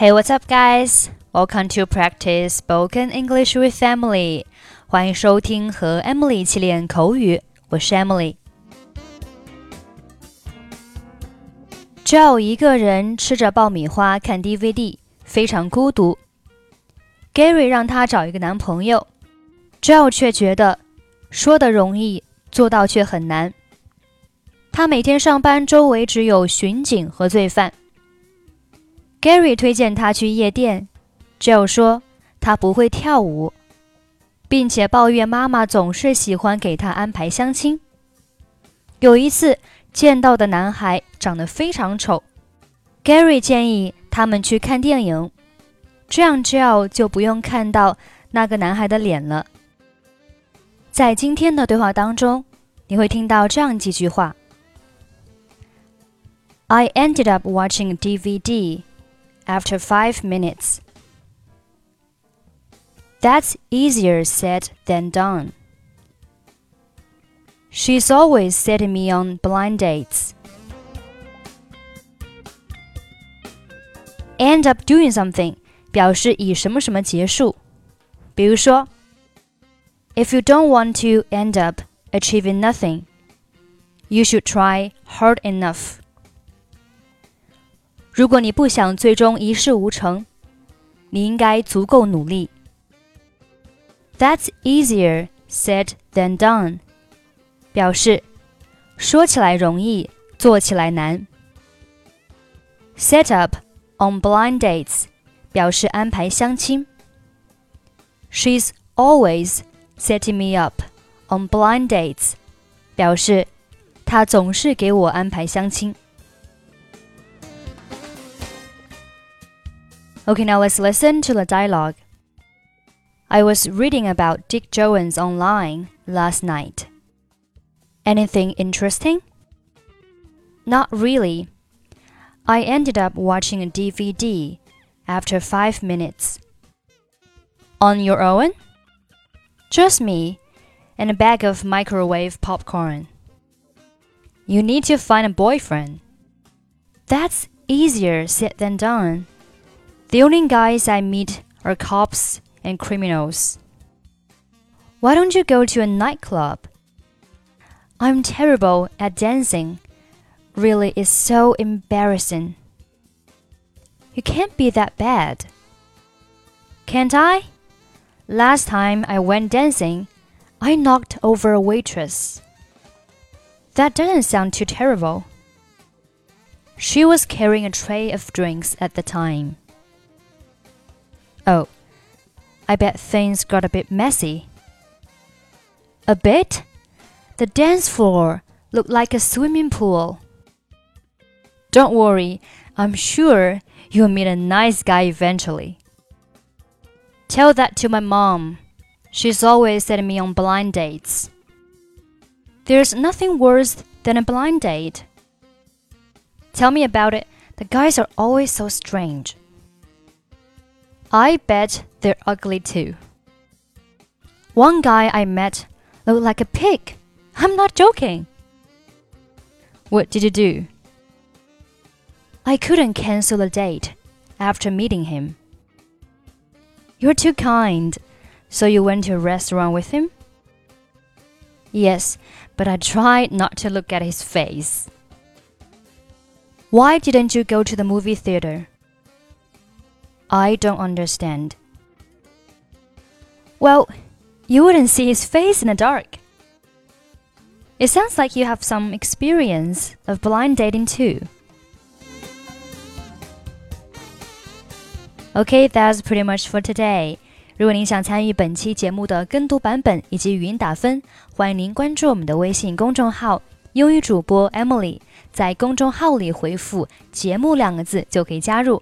Hey, what's up, guys? Welcome to practice spoken English with Emily. 欢迎收听和 Emily 一起练口语，我是 Emily。Joe 一个人吃着爆米花看 DVD，非常孤独。Gary 让他找一个男朋友，Joe 却觉得说的容易，做到却很难。他每天上班，周围只有巡警和罪犯。Gary 推荐他去夜店，Joe 说他不会跳舞，并且抱怨妈妈总是喜欢给他安排相亲。有一次见到的男孩长得非常丑，Gary 建议他们去看电影，这样 Joe 就不用看到那个男孩的脸了。在今天的对话当中，你会听到这样几句话。I ended up watching DVD after five minutes. That's easier said than done. She's always setting me on blind dates. End up doing something 表示以什么什么结束。比如说，If you don't want to end up achieving nothing, you should try hard enough. 如果你不想最终一事无成，你应该足够努力。That's easier said than done，表示说起来容易，做起来难。Set up on blind dates，表示安排相亲。She's always setting me up on blind dates，表示她总是给我安排相亲。Okay, now let's listen to the dialogue. I was reading about Dick Jones online last night. Anything interesting? Not really. I ended up watching a DVD after five minutes. On your own? Just me and a bag of microwave popcorn. You need to find a boyfriend. That's easier said than done. The only guys I meet are cops and criminals. Why don't you go to a nightclub? I'm terrible at dancing. Really, it's so embarrassing. You can't be that bad. Can't I? Last time I went dancing, I knocked over a waitress. That doesn't sound too terrible. She was carrying a tray of drinks at the time. Oh, I bet things got a bit messy. A bit? The dance floor looked like a swimming pool. Don't worry, I'm sure you'll meet a nice guy eventually. Tell that to my mom. She's always setting me on blind dates. There's nothing worse than a blind date. Tell me about it. The guys are always so strange. I bet they're ugly too. One guy I met looked like a pig. I'm not joking. What did you do? I couldn't cancel the date after meeting him. You're too kind. So you went to a restaurant with him? Yes, but I tried not to look at his face. Why didn't you go to the movie theater? I don't understand. Well, you wouldn't see his face in the dark. It sounds like you have some experience of blind dating too. Okay, that's pretty much for today. 如果您想参与本期节目的跟读版本以及语音打分，欢迎您关注我们的微信公众号“英语主播 Emily”。在公众号里回复“节目”两个字就可以加入。